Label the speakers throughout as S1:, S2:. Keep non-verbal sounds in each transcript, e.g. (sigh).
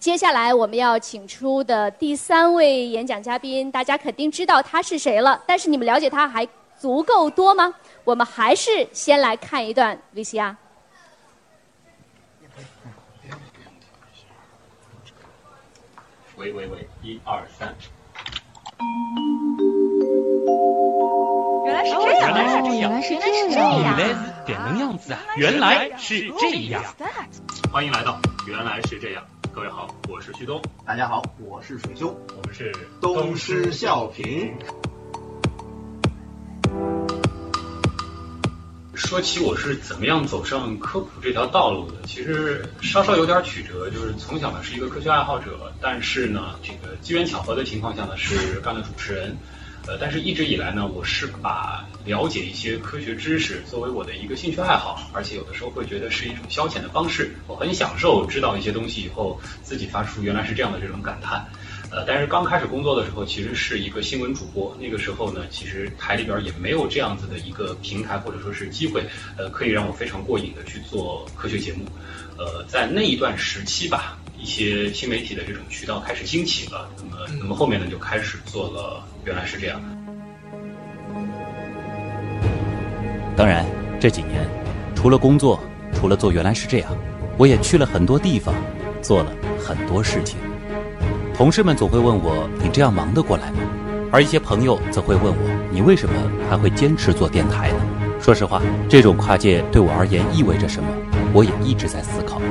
S1: 接下来我们要请出的第三位演讲嘉宾，大家肯定知道他是谁了，但是你们了解他还足够多吗？我们还是先来看一段 VCR。
S2: 喂喂喂，一二三。
S3: 原来是这样，
S4: 原来是这样，
S3: 原来是这样，
S4: 原来是点能样子啊！原来是这样。
S2: 欢迎来到原来是这样，各位好，我是旭东，
S5: 大家好，我是水兄，
S2: 我们是
S5: 东施效颦。
S2: 说起我是怎么样走上科普这条道路的，其实稍稍有点曲折，就是从小呢是一个科学爱好者，但是呢这个机缘巧合的情况下呢是干了主持人，呃，但是一直以来呢我是把了解一些科学知识作为我的一个兴趣爱好，而且有的时候会觉得是一种消遣的方式，我很享受知道一些东西以后自己发出原来是这样的这种感叹。呃，但是刚开始工作的时候，其实是一个新闻主播。那个时候呢，其实台里边也没有这样子的一个平台或者说是机会，呃，可以让我非常过瘾的去做科学节目。呃，在那一段时期吧，一些新媒体的这种渠道开始兴起了。那么，那么后面呢，就开始做了。原来是这样。
S6: 当然，这几年除了工作，除了做原来是这样，我也去了很多地方，做了很多事情。同事们总会问我：“你这样忙得过来吗？”而一些朋友则会问我：“你为什么还会坚持做电台呢？”说实话，这种跨界对我而言意味着什么，我也一直在思考。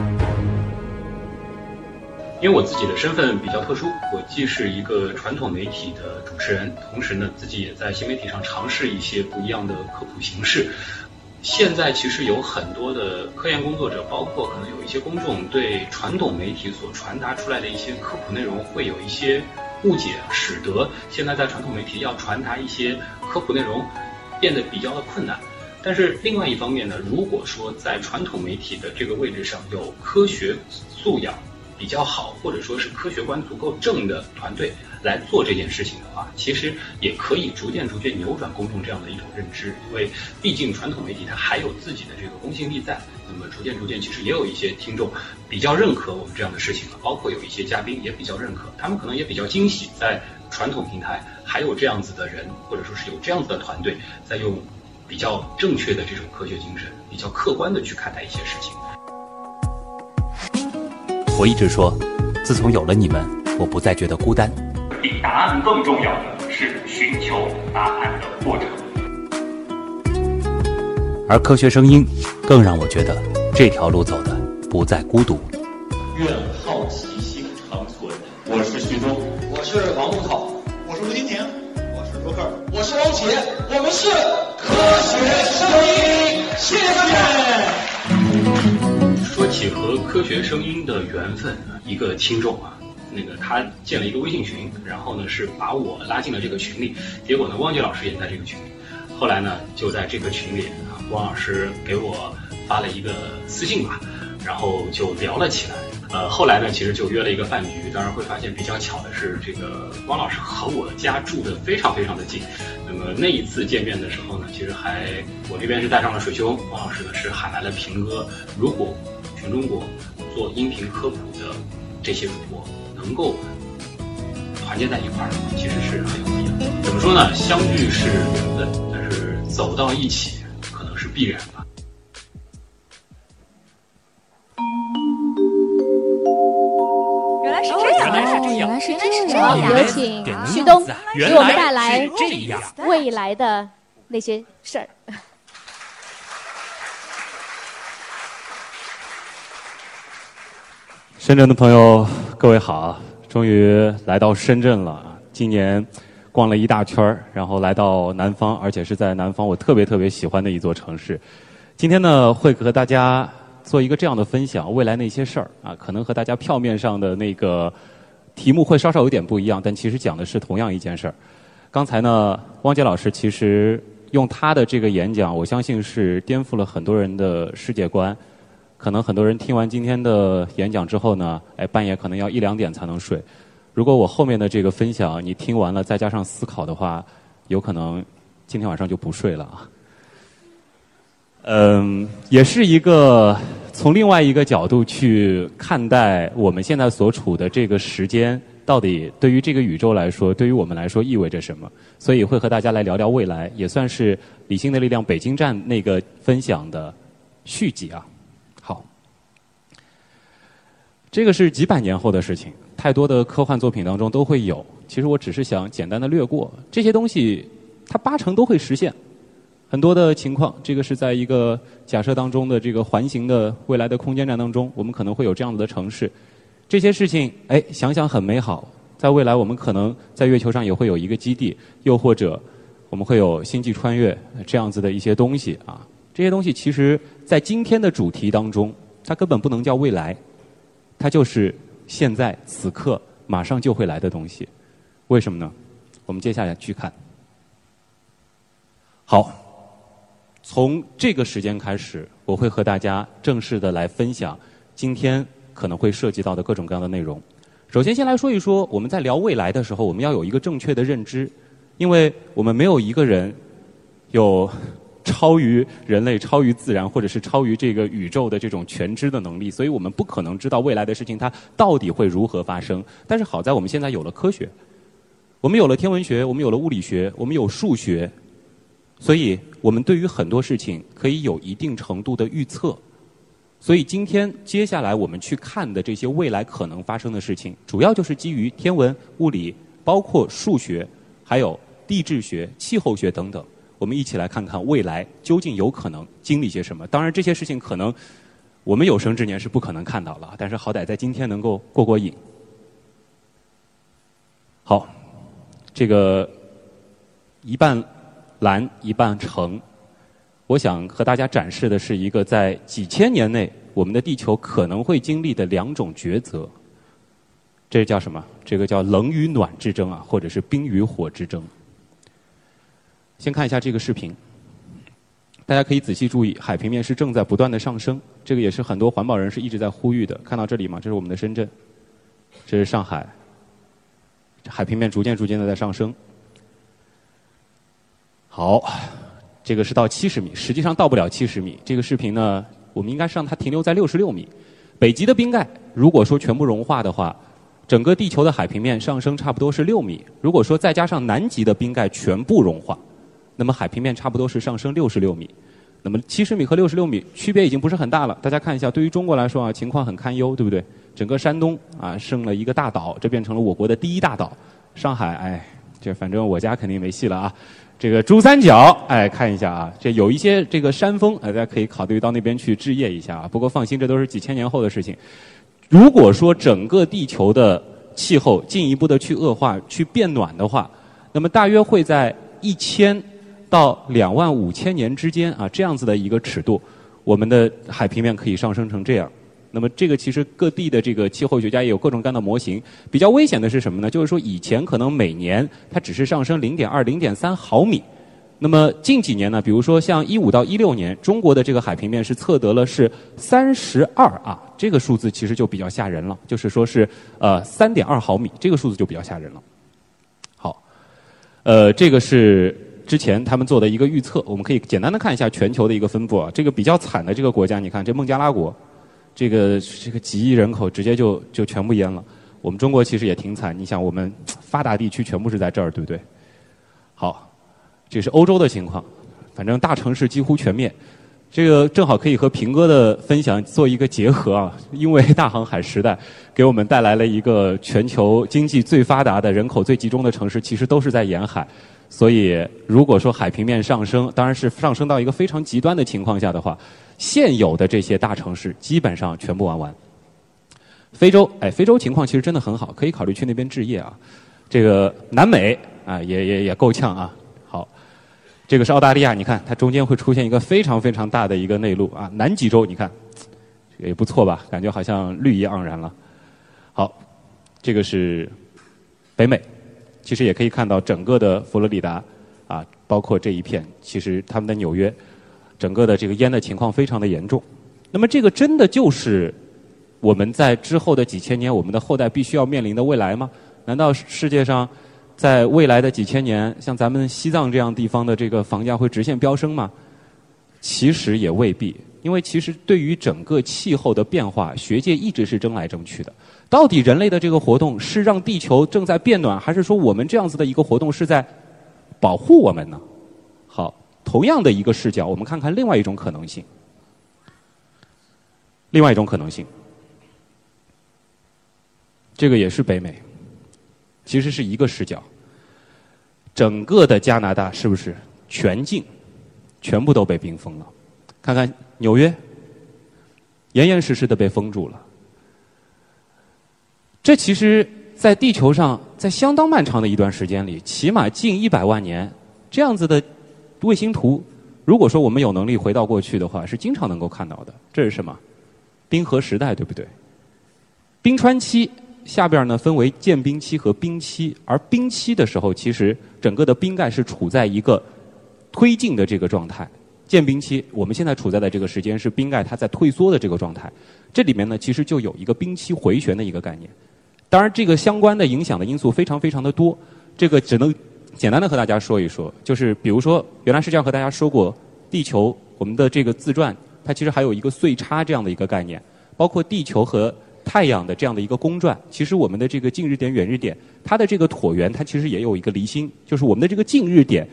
S2: 因为我自己的身份比较特殊，我既是一个传统媒体的主持人，同时呢，自己也在新媒体上尝试一些不一样的科普形式。现在其实有很多的科研工作者，包括可能有一些公众，对传统媒体所传达出来的一些科普内容会有一些误解，使得现在在传统媒体要传达一些科普内容变得比较的困难。但是另外一方面呢，如果说在传统媒体的这个位置上有科学素养比较好，或者说是科学观足够正的团队。来做这件事情的话，其实也可以逐渐逐渐扭转公众这样的一种认知，因为毕竟传统媒体它还有自己的这个公信力在。那么逐渐逐渐，其实也有一些听众比较认可我们这样的事情了，包括有一些嘉宾也比较认可，他们可能也比较惊喜，在传统平台还有这样子的人，或者说是有这样子的团队，在用比较正确的这种科学精神，比较客观的去看待一些事情。
S6: 我一直说，自从有了你们，我不再觉得孤单。
S4: 比答案更重要的是寻求答案的过程，
S6: 而科学声音更让我觉得这条路走的不再孤独。
S2: 愿好奇心长存。我是徐东，
S5: 我是王木涛，
S7: 我是吴金婷，
S5: 我是罗克，
S7: 我是王杰，我们是
S5: 科学声音，谢
S2: 谢。说起和科学声音的缘分，一个听众啊。那个他建了一个微信群，然后呢是把我拉进了这个群里，结果呢汪杰老师也在这个群里，后来呢就在这个群里啊，汪老师给我发了一个私信吧，然后就聊了起来，呃后来呢其实就约了一个饭局，当然会发现比较巧的是这个汪老师和我家住的非常非常的近，那么那一次见面的时候呢，其实还我这边是带上了水兄，汪老师呢是喊来了平哥，如果全中国做音频科普的这些主播。能够团结在一块儿，其实是很有必要。怎么说呢？相聚是缘分，但是走到一起可能是必然吧。
S3: 原来是这样，
S4: 原来是这样，
S3: 原来是这样。
S1: 有请徐东给我们带来
S4: 这样
S1: 未来的那些事儿。
S8: 深圳的朋友，各位好！终于来到深圳了。今年逛了一大圈儿，然后来到南方，而且是在南方我特别特别喜欢的一座城市。今天呢，会和大家做一个这样的分享：未来那些事儿啊，可能和大家票面上的那个题目会稍稍有点不一样，但其实讲的是同样一件事儿。刚才呢，汪杰老师其实用他的这个演讲，我相信是颠覆了很多人的世界观。可能很多人听完今天的演讲之后呢，哎，半夜可能要一两点才能睡。如果我后面的这个分享你听完了，再加上思考的话，有可能今天晚上就不睡了啊。嗯，也是一个
S2: 从另外一个角度去看待我们现在所处的这个时间，到底对于这个宇宙来说，对于我们来说意味着什么？所以会和大家来聊聊未来，也算是理性的力量北京站那个分享的续集啊。这个是几百年后的事情，太多的科幻作品当中都会有。其实我只是想简单的略过这些东西，它八成都会实现。很多的情况，这个是在一个假设当中的这个环形的未来的空间站当中，我们可能会有这样子的城市。这些事情，哎，想想很美好。在未来，我们可能在月球上也会有一个基地，又或者我们会有星际穿越这样子的一些东西啊。这些东西其实，在今天的主题当中，它根本不能叫未来，它就是现在此刻马上就会来的东西。为什么呢？我们接下来去看。好，从这个时间开始，我会和大家正式的来分享今天可能会涉及到的各种各样的内容。首先，先来说一说我们在聊未来的时候，我们要有一个正确的认知，因为我们没有一个人有超于人类、超于自然，或者是超于这个宇宙的这种全知的能力，所以我们不可能知道未来的事情它到底会如何发生。但是好在我们现在有了科学，我们有了天文学，我们有了物理学，我们有数学，所以我们对于很多事情可以有一定程度的预测。所以今天接下来我们去看的这些未来可能发生的事情，主要就是基于天文、物理，包括数学，还有地质学、气候学等等。我们一起来看看未来究竟有可能经历些什么。当然，这些事情可能我们有生之年是不可能看到了，但是好歹在今天能够过过瘾。好，这个一半蓝一半橙，我想和大家展示的是一个在几千年内我们的地球可能会经历的两种抉择。这叫什么？这个叫冷与暖之争啊，或者是冰与火之争。先看一下这个视频，大家可以仔细注意，海平面是正在不断的上升，这个也是很多环保人士一直在呼吁的。看到这里吗？这是我们的深圳，这是上海，海平面逐渐逐渐的在上升。好，这个是到七十米，实际上到不了七十米。这个视频呢，我们应该是让它停留在六十六米。北极的冰盖如果说全部融化的话，整个地球的海平面上升差不多是六米。如果说再加上南极的冰盖全部融化，那么海平面差不多是上升六十六米。那么七十米和六十六米区别已经不是很大了。大家看一下，对于中国来说啊，情况很堪忧，对不对？整个山东啊，剩了一个大岛，这变成了我国的第一大岛。上海，哎，这反正我家肯定没戏了啊。这个珠三角，哎，看一下啊，这有一些这个山峰，大家可以考虑到那边去置业一下啊。不过放心，这都是几千年后的事情。如果说整个地球的气候进一步的去恶化、去变暖的话，那么大约会在一千到两万五千年之间啊，这样子的一个尺度，我们的海平面可以上升成这样。那么这个其实各地的这个气候学家也有各种各样的模型。比较危险的是什么呢？就是说以前可能每年它只是上升零点二、零点三毫米，那么近几年呢，比如说像一五到一六年，中国的这个海平面是测得了是三十二啊，这个数字其实就比较吓人了，就是说是呃三点二毫米，这个数字就比较吓人了。好，呃，这个是之前他们做的一个预测，我们可以简单的看一下全球的一个分布啊。这个比较惨的这个国家，你看这孟加拉国。这个这个几亿人口直接就就全部淹了。我们中国其实也挺惨，你想我们发达地区全部是在这儿，对不对？好，这是欧洲的情况，反正大城市几乎全灭。这个正好可以和平哥的分享做一个结合啊，因为大航海时代给我们带来了一个全球经济最发达的人口最集中的城市，其实都是在沿海。所以如果说海平面上升，当然是上升到一个非常极端的情况下的话。现有的这些大城市基本上全部玩完。非洲，哎，非洲情况其实真的很好，可以考虑去那边置业啊。这个南美啊，也也也够呛啊。好，这个是澳大利亚，你看它中间会出现一个非常非常大的一个内陆啊。南极洲，你看也不错吧？感觉好像绿意盎然了。好，这个是北美，其实也可以看到整个的佛罗里达啊，包括这一片，其实他们的纽约。整个的这个淹的情况非常的严重，那么这个真的就是我们在之后的几千年，我们的后代必须要面临的未来吗？难道世界上在未来的几千年，像咱们西藏这样地方的这个房价会直线飙升吗？其实也未必，因为其实对于整个气候的变化，学界一直是争来争去的。到底人类的这个活动是让地球正在变暖，还是说我们这样子的一个活动是在保护我们呢？好，同样的一个视角，我们看看另外一种可能性。另外一种可能性，这个也是北美，其实是一个视角。整个的加拿大是不是全境全部都被冰封了？看看纽约，严严实实的被封住了。这其实，在地球上，在相当漫长的一段时间里，起码近一百万年，这样子的卫星图，如果说我们有能力回到过去的话，是经常能够看到的。这是什么？冰河时代，对不对？冰川期下边呢分为间冰期和冰期，而冰期的时候，其实整个的冰盖是处在一个推进的这个状态。间冰期，我们现在处在的这个时间是冰盖它在退缩的这个状态。这里面呢，其实就有一个冰期回旋的一个概念。当然，这个相关的影响的因素非常非常的多，这个只能简单的和大家说一说。就是比如说，原来是这样和大家说过，地球我们的这个自转。它其实还有一个岁差这样的一个概念，包括地球和太阳的这样的一个公转。其实我们的这个近日点、远日点，它的这个椭圆，它其实也有一个离心，就是我们的这个近日点，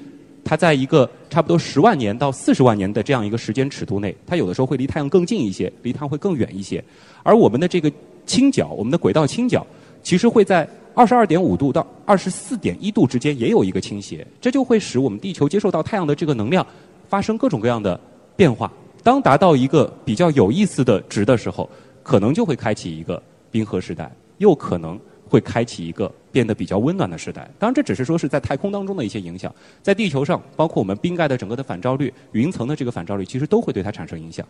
S2: 它在一个差不多十万年到四十万年的这样一个时间尺度内，它有的时候会离太阳更近一些，离它会更远一些。而我们的这个倾角，我们的轨道倾角，其实会在二十二点五度到二十四点一度之间也有一个倾斜，这就会使我们地球接受到太阳的这个能量发生各种各样的变化。当达到一个比较有意思的值的时候，可能就会开启一个冰河时代，又可能会开启一个变得比较温暖的时代。当然，这只是说是在太空当中的一些影响，在地球上，包括我们冰盖的整个的反照率、云层的这个反照率，其实都会对它产生影响。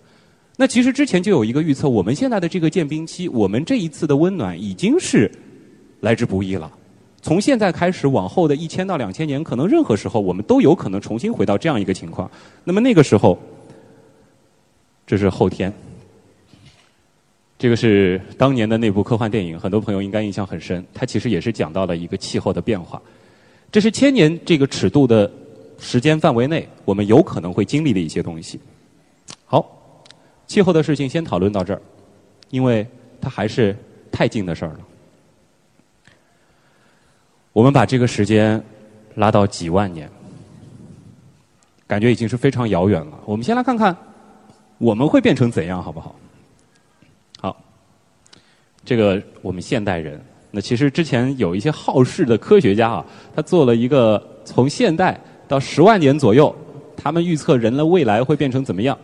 S2: 那其实之前就有一个预测，我们现在的这个建冰期，我们这一次的温暖已经是来之不易了。从现在开始往后的一千到两千年，可能任何时候我们都有可能重新回到这样一个情况。那么那个时候。这是后天，这个是当年的那部科幻电影，很多朋友应该印象很深。它其实也是讲到了一个气候的变化。这是千年这个尺度的时间范围内，我们有可能会经历的一些东西。好，气候的事情先讨论到这儿，因为它还是太近的事儿了。我们把这个时间拉到几万年，感觉已经是非常遥远了。我们先来看看。我们会变成怎样，好不好？好，这个我们现代人，那其实之前有一些好事的科学家啊，他做了一个从现代到十万年左右，他们预测人类未来会变成怎么样。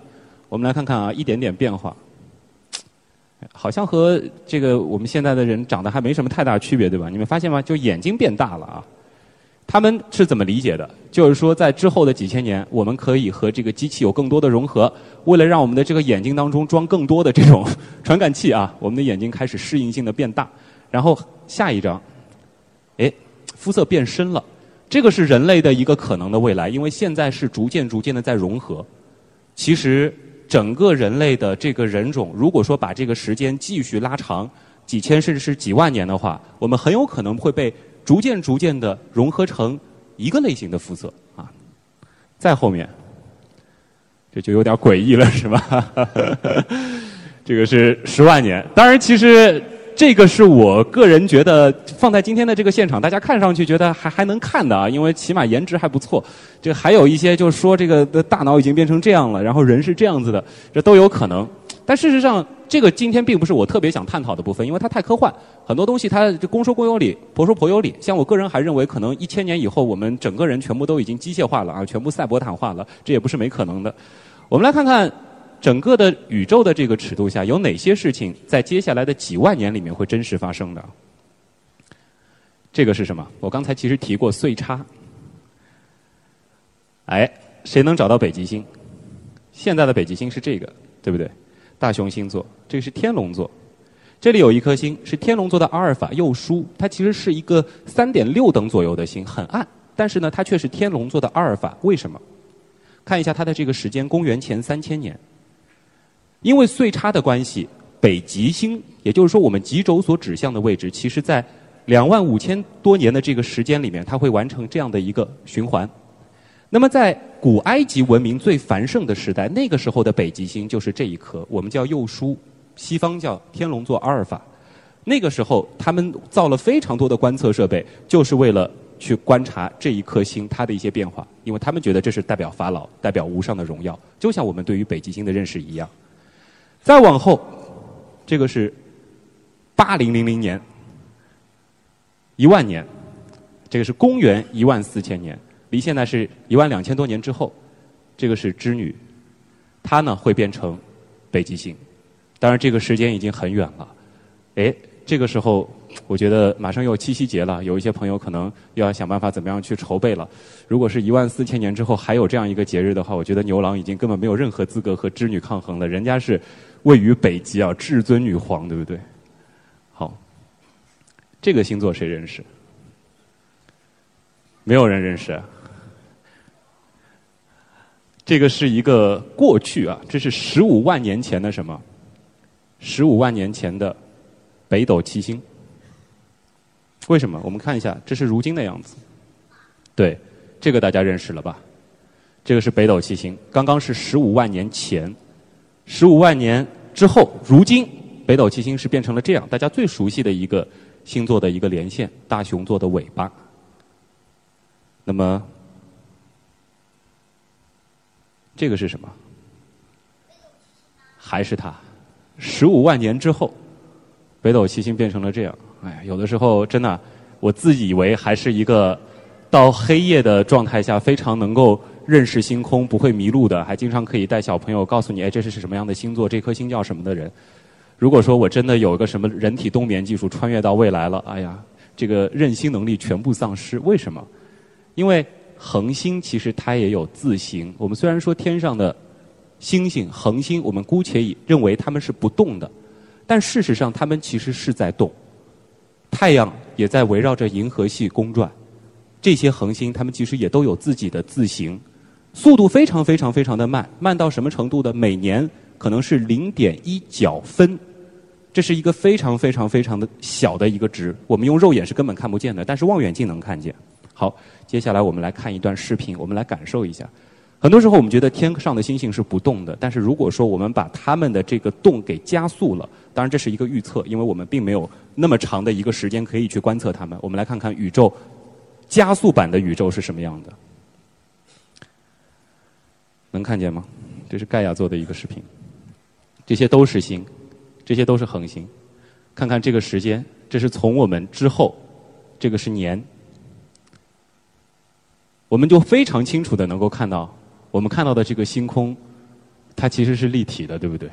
S2: 我们来看看啊，一点点变化，好像和这个我们现在的人长得还没什么太大区别，对吧？你们发现吗？就眼睛变大了啊。他们是怎么理解的？就是说，在之后的几千年，我们可以和这个机器有更多的融合。为了让我们的这个眼睛当中装更多的这种 (laughs) 传感器啊，我们的眼睛开始适应性的变大。然后下一张，哎，肤色变深了。这个是人类的一个可能的未来，因为现在是逐渐逐渐的在融合。其实，整个人类的这个人种，如果说把这个时间继续拉长几千甚至是几万年的话，我们很有可能会被。逐渐逐渐的融合成一个类型的肤色啊，再后面，这就有点诡异了，是吧？(laughs) 这个是十万年。当然，其实这个是我个人觉得放在今天的这个现场，大家看上去觉得还还能看的啊，因为起码颜值还不错。这还有一些就是说，这个的大脑已经变成这样了，然后人是这样子的，这都有可能。但事实上，这个今天并不是我特别想探讨的部分，因为它太科幻，很多东西它公说公有理，婆说婆有理。像我个人还认为，可能一千年以后，我们整个人全部都已经机械化了啊，全部赛博坦化了，这也不是没可能的。我们来看看整个的宇宙的这个尺度下，有哪些事情在接下来的几万年里面会真实发生的？这个是什么？我刚才其实提过岁差。哎，谁能找到北极星？现在的北极星是这个，对不对？大熊星座，这个是天龙座，这里有一颗星是天龙座的阿尔法右枢，它其实是一个三点六等左右的星，很暗，但是呢，它却是天龙座的阿尔法，为什么？看一下它的这个时间，公元前三千年，因为岁差的关系，北极星，也就是说我们极轴所指向的位置，其实在两万五千多年的这个时间里面，它会完成这样的一个循环。那么在古埃及文明最繁盛的时代，那个时候的北极星就是这一颗，我们叫幼书，西方叫天龙座阿尔法。那个时候，他们造了非常多的观测设备，就是为了去观察这一颗星它的一些变化，因为他们觉得这是代表法老、代表无上的荣耀，就像我们对于北极星的认识一样。再往后，这个是八零零零年，一万年，这个是公元一万四千年，离现在是一万两千多年之后，这个是织女，它呢会变成北极星，当然这个时间已经很远了，哎。这个时候，我觉得马上又七夕节了，有一些朋友可能又要想办法怎么样去筹备了。如果是一万四千年之后还有这样一个节日的话，我觉得牛郎已经根本没有任何资格和织女抗衡了。人家是位于北极啊，至尊女皇，对不对？好，这个星座谁认识？没有人认识。这个是一个过去啊，这是十五万年前的什么？十五万年前的。北斗七星，为什么？我们看一下，这是如今的样子。对，这个大家认识了吧？这个是北斗七星，刚刚是十五万年前，十五万年之后，如今北斗七星是变成了这样，大家最熟悉的一个星座的一个连线——大熊座的尾巴。那么，这个是什么？还是它？十五万年之后。北斗七星变成了这样，哎，有的时候真的，我自以为还是一个到黑夜的状态下非常能够认识星空、不会迷路的，还经常可以带小朋友告诉你，哎，这是什么样的星座，这颗星叫什么的人。如果说我真的有个什么人体冬眠技术，穿越到未来了，(laughs) 哎呀，这个认星能力全部丧失。为什么？因为恒星其实它也有自行。我们虽然说天上的星星、恒星，我们姑且以认为它们是不动的。但事实上，它们其实是在动。太阳也在围绕着银河系公转，这些恒星它们其实也都有自己的自行，速度非常非常非常的慢，慢到什么程度的？每年可能是零点一角分，这是一个非常非常非常的小的一个值，我们用肉眼是根本看不见的，但是望远镜能看见。好，接下来我们来看一段视频，我们来感受一下。很多时候我们觉得天上的星星是不动的，但是如果说我们把它们的这个动给加速了。当然，这是一个预测，因为我们并没有那么长的一个时间可以去观测它们。我们来看看宇宙加速版的宇宙是什么样的，能看见吗？这是盖亚做的一个视频，这些都是星，这些都是恒星。看看这个时间，这是从我们之后，这个是年，我们就非常清楚的能够看到，我们看到的这个星空，它其实是立体的，对不对？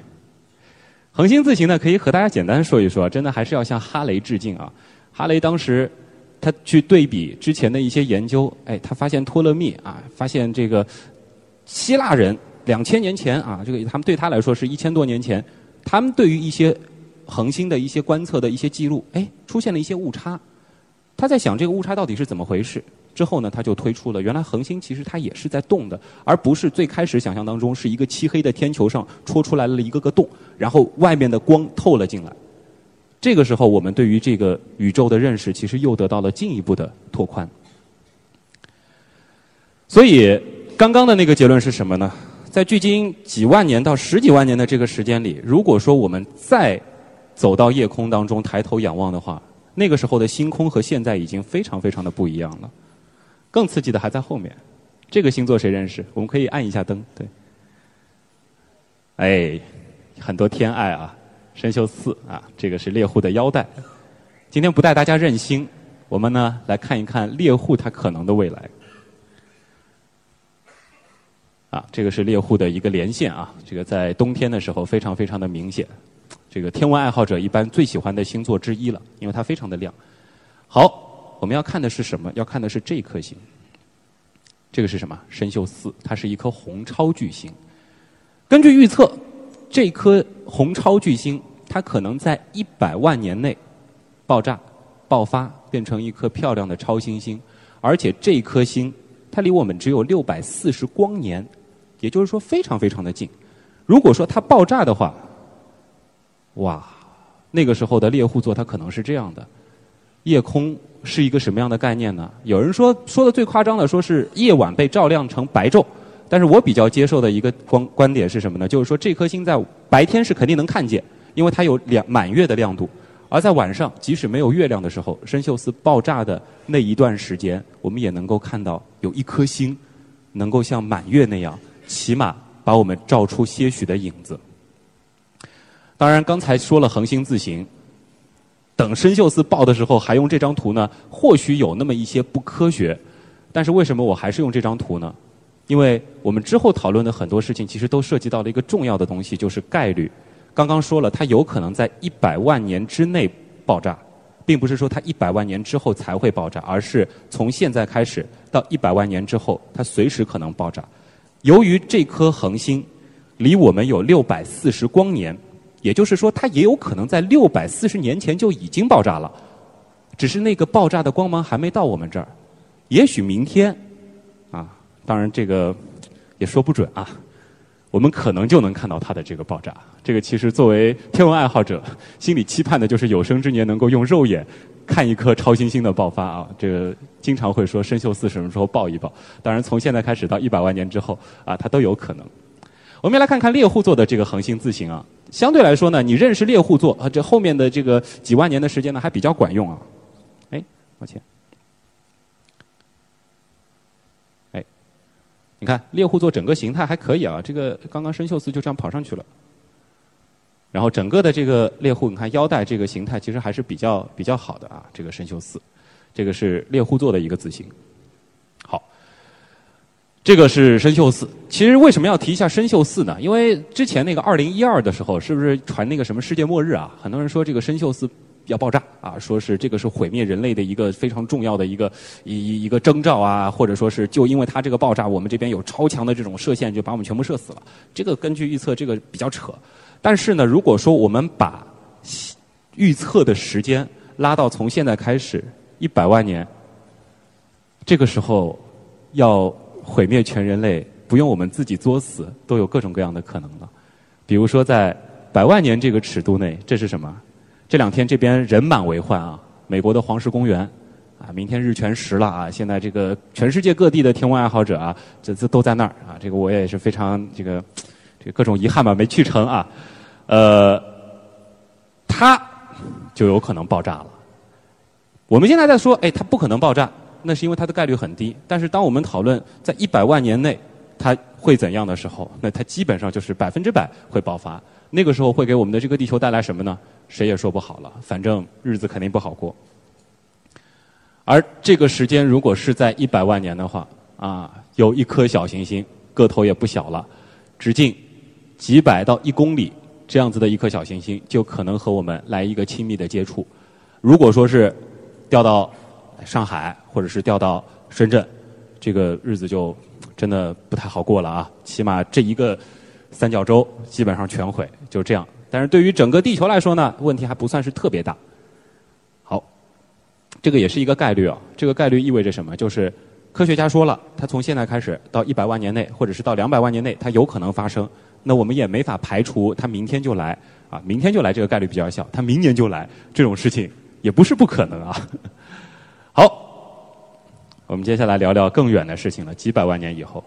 S2: 恒星自行呢，可以和大家简单说一说，真的还是要向哈雷致敬啊！哈雷当时他去对比之前的一些研究，哎，他发现托勒密啊，发现这个希腊人两千年前啊，这个他们对他来说是一千多年前，他们对于一些恒星的一些观测的一些记录，哎，出现了一些误差，他在想这个误差到底是怎么回事？之后呢，他就推出了，原来恒星其实它也是在动的，而不是最开始想象当中是一个漆黑的天球上戳出来了一个个洞，然后外面的光透了进来。这个时候，我们对于这个宇宙的认识其实又得到了进一步的拓宽。所以，刚刚的那个结论是什么呢？在距今几万年到十几万年的这个时间里，如果说我们再走到夜空当中抬头仰望的话，那个时候的星空和现在已经非常非常的不一样了。更刺激的还在后面，这个星座谁认识？我们可以按一下灯，对。哎，很多天爱啊，生锈四啊，这个是猎户的腰带。今天不带大家认星，我们呢来看一看猎户它可能的未来。啊，这个是猎户的一个连线啊，这个在冬天的时候非常非常的明显，这个天文爱好者一般最喜欢的星座之一了，因为它非常的亮。好。我们要看的是什么？要看的是这颗星。这个是什么？参宿四，它是一颗红超巨星。根据预测，这颗红超巨星它可能在一百万年内爆炸、爆发，变成一颗漂亮的超新星。而且这颗星它离我们只有六百四十光年，也就是说非常非常的近。如果说它爆炸的话，哇，那个时候的猎户座它可能是这样的：夜空。是一个什么样的概念呢？有人说说的最夸张的，说是夜晚被照亮成白昼。但是我比较接受的一个观观点是什么呢？就是说这颗星在白天是肯定能看见，因为它有两满月的亮度；而在晚上，即使没有月亮的时候，深锈四爆炸的那一段时间，我们也能够看到有一颗星能够像满月那样，起码把我们照出些许的影子。当然，刚才说了恒星自行，等生锈四爆的时候还用这张图呢，或许有那么一些不科学。但是为什么我还是用这张图呢？因为我们之后讨论的很多事情，其实都涉及到了一个重要的东西，就是概率。刚刚说了，它有可能在一百万年之内爆炸，并不是说它一百万年之后才会爆炸，而是从现在开始到一百万年之后，它随时可能爆炸。由于这颗恒星离我们有六百四十光年，也就是说，它也有可能在六百四十年前就已经爆炸了，只是那个爆炸的光芒还没到我们这儿。也许明天。啊当然，这个也说不准啊。我们可能就能看到它的这个爆炸。这个其实作为天文爱好者，心里期盼的就是有生之年能够用肉眼看一颗超新星的爆发啊。这个经常会说生锈四什么时候爆一爆。当然，从现在开始到一百万年之后啊，它都有可能。我们来看看猎户座的这个恒星自行啊。相对来说呢，你认识猎户座啊，这后面的这个几万年的时间呢，还比较管用啊。哎，抱歉。你看猎户座整个形态还可以啊，这个刚刚生锈四就这样跑上去了，然后整个的这个猎户，你看腰带这个形态其实还是比较比较好的啊。这个生锈四，这个是猎户座的一个字形。好，这个是生锈四。其实为什么要提一下生锈四呢？因为之前那个二零一二的时候，是不是传那个什么世界末日啊？很多人说这个生锈四。要爆炸啊！说是这个是毁灭人类的一个非常重要的一个一一一个征兆啊，或者说是就因为它这个爆炸，我们这边有超强的这种射线，就把我们全部射死了。这个根据预测，这个比较扯。但是呢，如果说我们把预测的时间拉到从现在开始一百万年，这个时候要毁灭全人类，不用我们自己作死，都有各种各样的可能了。比如说在百万年这个尺度内，这是什么？这两天这边人满为患啊！美国的黄石公园啊，明天日全食了啊！现在这个全世界各地的天文爱好者啊，这这都在那儿啊！这个我也是非常这个这各种遗憾吧，没去成啊。呃，它就有可能爆炸了。我们现在在说，哎，它不可能爆炸，那是因为它的概率很低。但是当我们讨论在一百万年内它会怎样的时候，那它基本上就是百分之百会爆发。那个时候会给我们的这个地球带来什么呢？谁也说不好了，反正日子肯定不好过。而这个时间如果是在一百万年的话，啊，有一颗小行星，个头也不小了，直径几百到一公里这样子的一颗小行星，就可能和我们来一个亲密的接触。如果说是掉到上海或者是掉到深圳，这个日子就真的不太好过了啊！起码这一个三角洲基本上全毁，就这样。但是对于整个地球来说呢，问题还不算是特别大。好，这个也是一个概率啊。这个概率意味着什么？就是科学家说了，它从现在开始到一百万年内，或者是到两百万年内，它有可能发生。那我们也没法排除它明天就来啊，明天就来这个概率比较小。它明年就来这种事情也不是不可能啊。(laughs) 好，我们接下来聊聊更远的事情了，几百万年以后。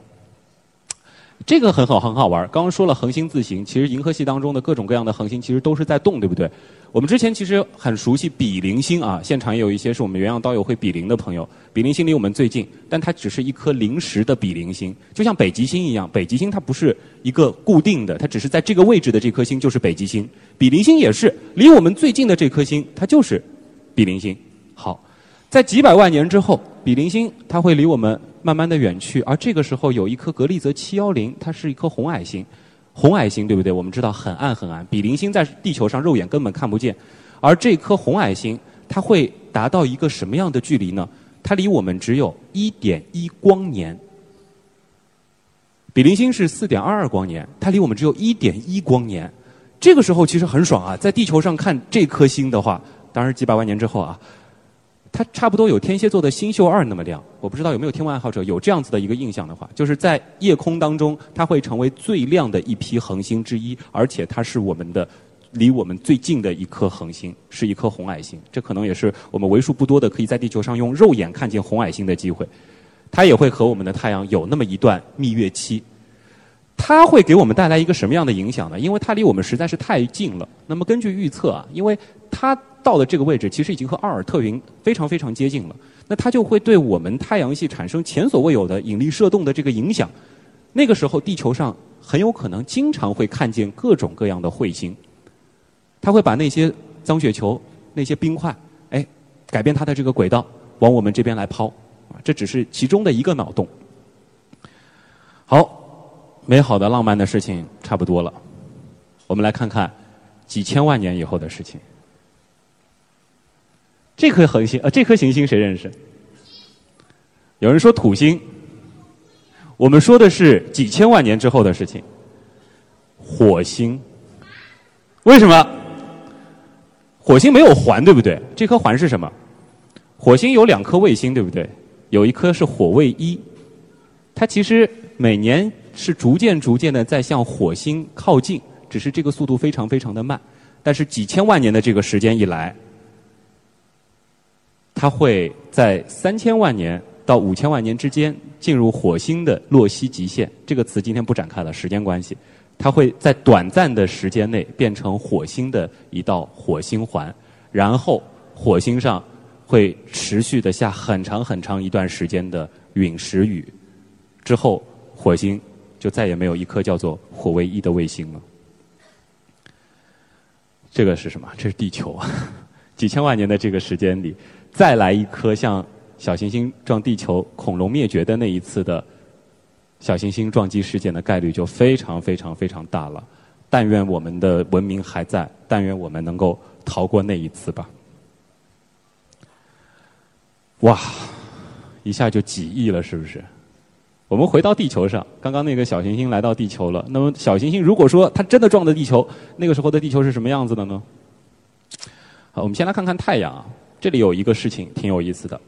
S2: 这个很好，很好玩。刚刚说了恒星自行，其实银河系当中的各种各样的恒星其实都是在动，对不对？我们之前其实很熟悉比邻星啊，现场也有一些是我们原样刀友会比邻的朋友。比邻星离我们最近，但它只是一颗临时的比邻星，就像北极星一样。北极星它不是一个固定的，它只是在这个位置的这颗星就是北极星。比邻星也是离我们最近的这颗星，它就是比邻星。好，在几百万年之后，比邻星它会离我们。慢慢的远去，而这个时候有一颗格利泽七幺零，它是一颗红矮星，红矮星对不对？我们知道很暗很暗，比邻星在地球上肉眼根本看不见，而这颗红矮星它会达到一个什么样的距离呢？它离我们只有一点一光年，比邻星是四点二二光年，它离我们只有一点一光年，这个时候其实很爽啊，在地球上看这颗星的话，当然几百万年之后啊。它差不多有天蝎座的星宿二那么亮，我不知道有没有天文爱好者有这样子的一个印象的话，就是在夜空当中，它会成为最亮的一批恒星之一，而且它是我们的离我们最近的一颗恒星是一颗红矮星，这可能也是我们为数不多的可以在地球上用肉眼看见红矮星的机会。它也会和我们的太阳有那么一段蜜月期。它会给我们带来一个什么样的影响呢？因为它离我们实在是太近了。那么根据预测啊，因为它到的这个位置其实已经和奥尔特云非常非常接近了，那它就会对我们太阳系产生前所未有的引力射动的这个影响。那个时候，地球上很有可能经常会看见各种各样的彗星。它会把那些脏雪球、那些冰块，哎，改变它的这个轨道，往我们这边来抛。啊，这只是其中的一个脑洞。美好的浪漫的事情差不多了，我们来看看几千万年以后的事情。这颗恒星，呃，这颗行星谁认识？有人说土星。我们说的是几千万年之后的事情。火星。为什么？火星没有环，对不对？这颗环是什么？火星有两颗卫星，对不对？有一颗是火卫一，它其实每年是逐渐逐渐的在向火星靠近，只是这个速度非常非常的慢。但是几千万年的这个时间一来，它会在三千万年到五千万年之间进入火星的洛希极限。这个词今天不展开了，时间关系。它会在短暂的时间内变成火星的一道火星环，然后火星上会持续的下很长很长一段时间的陨石雨，之后火星就再也没有一颗叫做火卫一的卫星了。这个是什么？这是地球啊，(laughs) 几千万年的这个时间里，再来一颗像小行星撞地球、恐龙灭绝的那一次的。小行星撞击事件的概率就非常非常非常大了。但愿我们的文明还在，但愿我们能够逃过那一次吧。哇，一下就几亿了，是不是？我们回到地球上，刚刚那个小行星来到地球了。那么小行星如果说它真的撞的地球，那个时候的地球是什么样子的呢？好，我们先来看看太阳啊。这里有一个事情挺有意思的。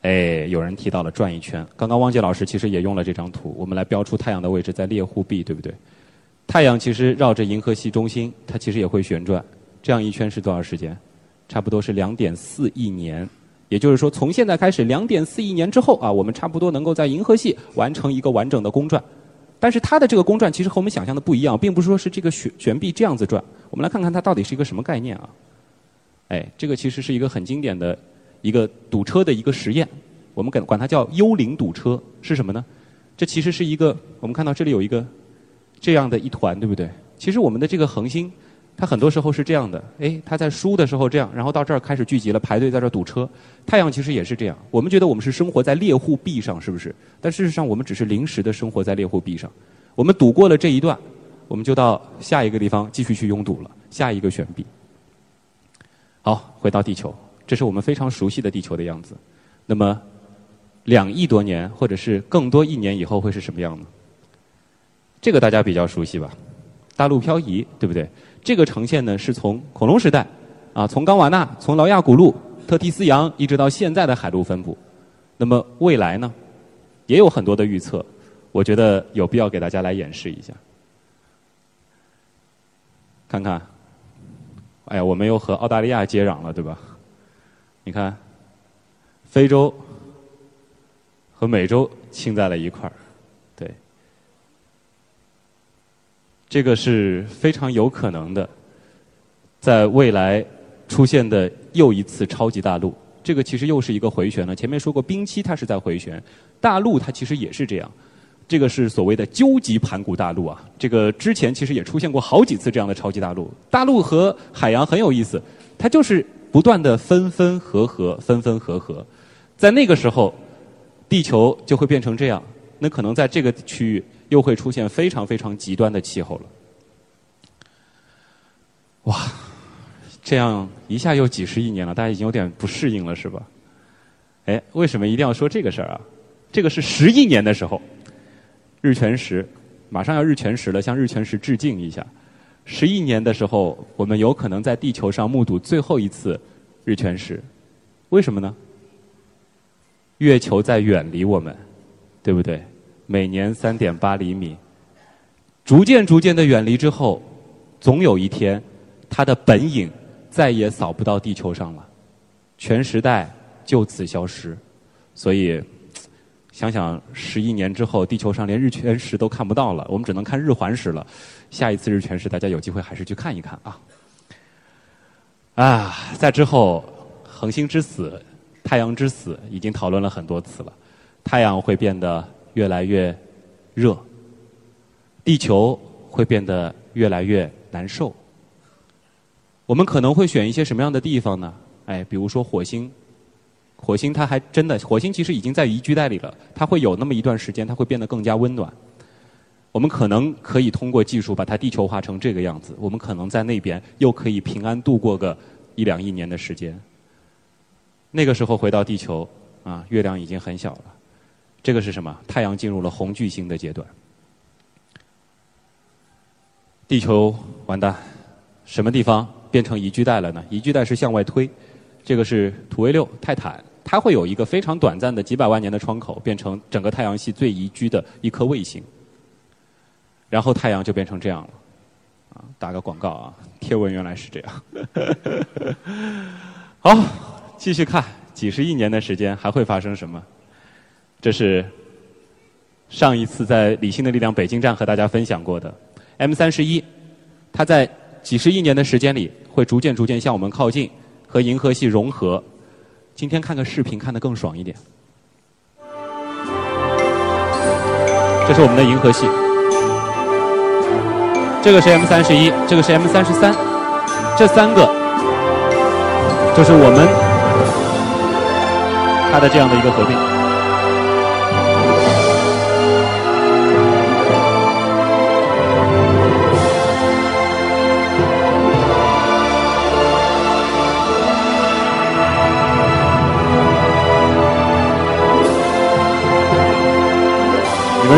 S2: 哎，有人提到了转一圈。刚刚汪杰老师其实也用了这张图，我们来标出太阳的位置在猎户臂，对不对？太阳其实绕着银河系中心，它其实也会旋转。这样一圈是多少时间？差不多是两点四亿年。也就是说，从现在开始，两点四亿年之后啊，我们差不多能够在银河系完成一个完整的公转。但是它的这个公转其实和我们想象的不一样，并不是说是这个旋旋臂这样子转。我们来看看它到底是一个什么概念啊？哎，这个其实是一个很经典的。一个堵车的一个实验，我们管管它叫幽灵堵车，是什么呢？这其实是一个，我们看到这里有一个这样的一团，对不对？其实我们的这个恒星，它很多时候是这样的，哎，它在输的时候这样，然后到这儿开始聚集了，排队在这儿堵车。太阳其实也是这样，我们觉得我们是生活在猎户臂上，是不是？但事实上，我们只是临时的生活在猎户臂上。我们堵过了这一段，我们就到下一个地方继续去拥堵了，下一个悬臂。好，回到地球。这是我们非常熟悉的地球的样子。那么，两亿多年或者是更多亿年以后会是什么样呢？这个大家比较熟悉吧？大陆漂移，对不对？这个呈现呢是从恐龙时代啊，从冈瓦纳、从劳亚古陆、特提斯洋一直到现在的海陆分布。那么未来呢，也有很多的预测。我觉得有必要给大家来演示一下，看看。哎呀，我们又和澳大利亚接壤了，对吧？你看，非洲和美洲亲在了一块儿，对，这个是非常有可能的，在未来出现的又一次超级大陆。这个其实又是一个回旋了。前面说过，冰期它是在回旋，大陆它其实也是这样。这个是所谓的究极盘古大陆啊。这个之前其实也出现过好几次这样的超级大陆。大陆和海洋很有意思，它就是。不断的分分合合，分分合合，在那个时候，地球就会变成这样。那可能在这个区域又会出现非常非常极端的气候了。哇，这样一下又几十亿年了，大家已经有点不适应了，是吧？哎，为什么一定要说这个事儿啊？这个是十亿年的时候，日全食，马上要日全食了，向日全食致敬一下。十亿年的时候，我们有可能在地球上目睹最后一次日全食，为什么呢？月球在远离我们，对不对？每年三点八厘米，逐渐逐渐的远离之后，总有一天，它的本影再也扫不到地球上了，全时代就此消失。所以，想想十亿年之后，地球上连日全食都看不到了，我们只能看日环食了。下一次日全食，大家有机会还是去看一看啊！啊，在之后，恒星之死、太阳之死已经讨论了很多次了。太阳会变得越来越热，地球会变得越来越难受。我们可能会选一些什么样的地方呢？哎，比如说火星。火星它还真的，火星其实已经在宜居带里了。它会有那么一段时间，它会变得更加温暖。我们可能可以通过技术把它地球化成这个样子。我们可能在那边又可以平安度过个一两亿年的时间。那个时候回到地球，啊，月亮已经很小了。这个是什么？太阳进入了红巨星的阶段。地球完蛋，什么地方变成宜居带了呢？宜居带是向外推，这个是土卫六泰坦，它会有一个非常短暂的几百万年的窗口，变成整个太阳系最宜居的一颗卫星。然后太阳就变成这样了，啊，打个广告啊，贴文原来是这样。(laughs) 好，继续看，几十亿年的时间还会发生什么？这是上一次在理性的力量北京站和大家分享过的 M 三十一，它在几十亿年的时间里会逐渐逐渐向我们靠近，和银河系融合。今天看个视频看得更爽一点。这是我们的银河系。这个是 M 三十一，这个是 M 三十三，这三个就是我们它的这样的一个合并。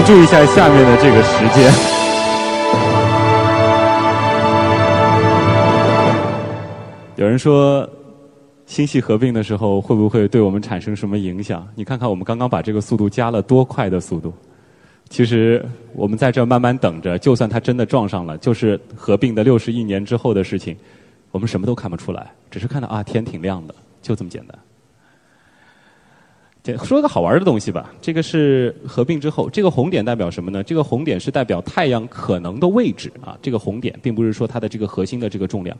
S2: 注意一下下面的这个时间。有人说，星系合并的时候会不会对我们产生什么影响？你看看我们刚刚把这个速度加了多快的速度。其实我们在这慢慢等着，就算它真的撞上了，就是合并的六十亿年之后的事情，我们什么都看不出来，只是看到啊天挺亮的，就这么简单。说个好玩的东西吧，这个是合并之后，这个红点代表什么呢？这个红点是代表太阳可能的位置啊。这个红点并不是说它的这个核心的这个重量。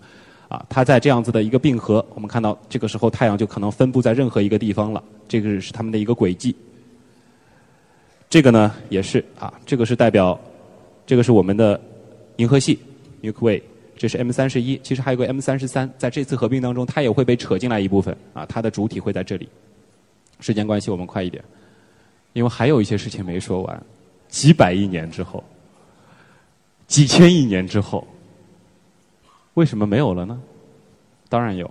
S2: 啊，它在这样子的一个并合，我们看到这个时候太阳就可能分布在任何一个地方了。这个是他们的一个轨迹。这个呢也是啊，这个是代表，这个是我们的银河系 Milky Way，这是 M 三十一，其实还有个 M 三十三，在这次合并当中，它也会被扯进来一部分啊，它的主体会在这里。时间关系，我们快一点，因为还有一些事情没说完。几百亿年之后，几千亿年之后。为什么没有了呢？当然有，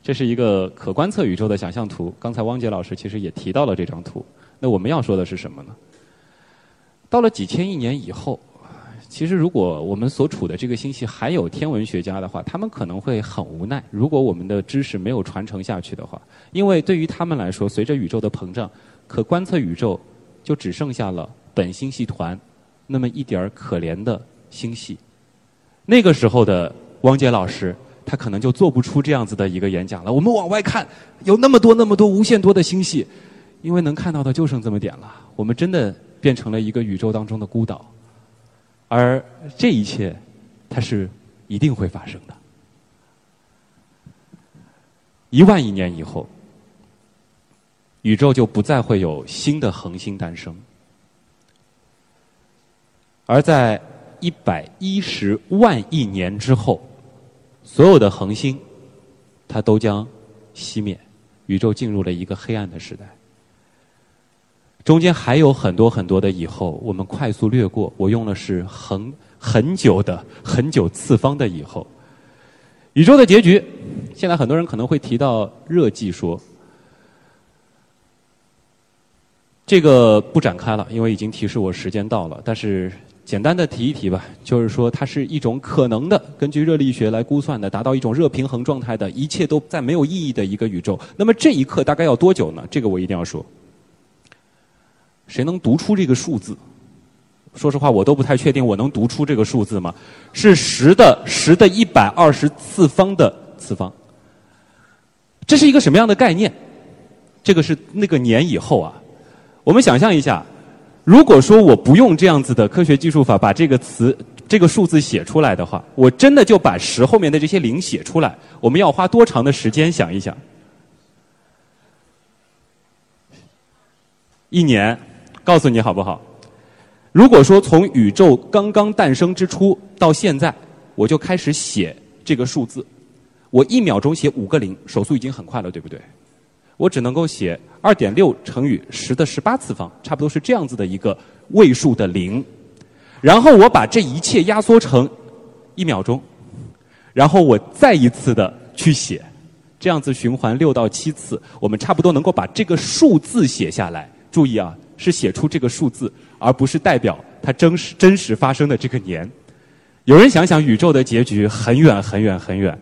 S2: 这是一个可观测宇宙的想象图。刚才汪杰老师其实也提到了这张图。那我们要说的是什么呢？到了几千亿年以后，其实如果我们所处的这个星系还有天文学家的话，他们可能会很无奈。如果我们的知识没有传承下去的话，因为对于他们来说，随着宇宙的膨胀，可观测宇宙就只剩下了本星系团那么一点儿可怜的星系。那个时候的。汪杰老师，他可能就做不出这样子的一个演讲了。我们往外看，有那么多、那么多、无限多的星系，因为能看到的就剩这么点了。我们真的变成了一个宇宙当中的孤岛，而这一切，它是一定会发生的。一万亿年以后，宇宙就不再会有新的恒星诞生，而在一百一十万亿年之后。所有的恒星，它都将熄灭，宇宙进入了一个黑暗的时代。中间还有很多很多的以后，我们快速略过。我用的是很很久的、很久次方的以后。宇宙的结局，现在很多人可能会提到热寂说，这个不展开了，因为已经提示我时间到了。但是。简单的提一提吧，就是说它是一种可能的，根据热力学来估算的，达到一种热平衡状态的，一切都在没有意义的一个宇宙。那么这一刻大概要多久呢？这个我一定要说。谁能读出这个数字？说实话，我都不太确定我能读出这个数字吗？是十的十的一百二十次方的次方。这是一个什么样的概念？这个是那个年以后啊。我们想象一下，如果说我不用这样子的科学技术法把这个词、这个数字写出来的话，我真的就把十后面的这些零写出来，我们要花多长的时间？想一想，一年，告诉你好不好？如果说从宇宙刚刚诞生之初到现在，我就开始写这个数字，我一秒钟写五个零，手速已经很快了，对不对？我只能够写二点六乘以十的十八次方，差不多是这样子的一个位数的零。然后我把这一切压缩成一秒钟，然后我再一次的去写，这样子循环六到七次，我们差不多能够把这个数字写下来。注意啊，是写出这个数字，而不是代表它真实真实发生的这个年。有人想想宇宙的结局很远很远很远。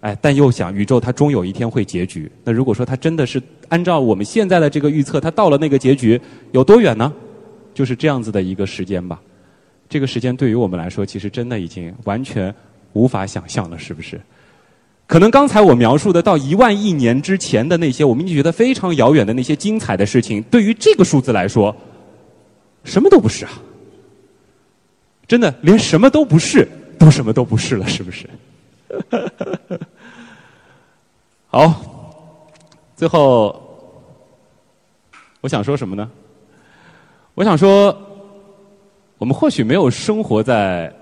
S2: 哎，但又想宇宙它终有一天会结局。那如果说它真的是按照我们现在的这个预测，它到了那个结局有多远呢？就是这样子的一个时间吧。这个时间对于我们来说，其实真的已经完全无法想象了，是不是？可能刚才我描述的到一万亿年之前的那些，我们已经觉得非常遥远的那些精彩的事情，对于这个数字来说，什么都不是啊！真的，连什么都不是，都什么都不是了，是不是？(laughs) 好，最后我想说什么呢？我想说，我们或许没有生活在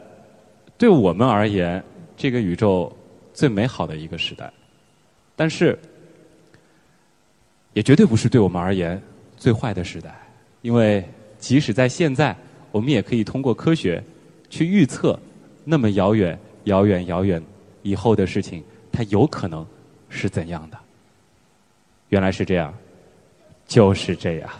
S2: 对我们而言这个宇宙最美好的一个时代，但是也绝对不是对我们而言最坏的时代，因为即使在现在，我们也可以通过科学去预测那么遥远、遥远、遥远。以后的事情，它有可能是怎样的？原来是这样，就是这样。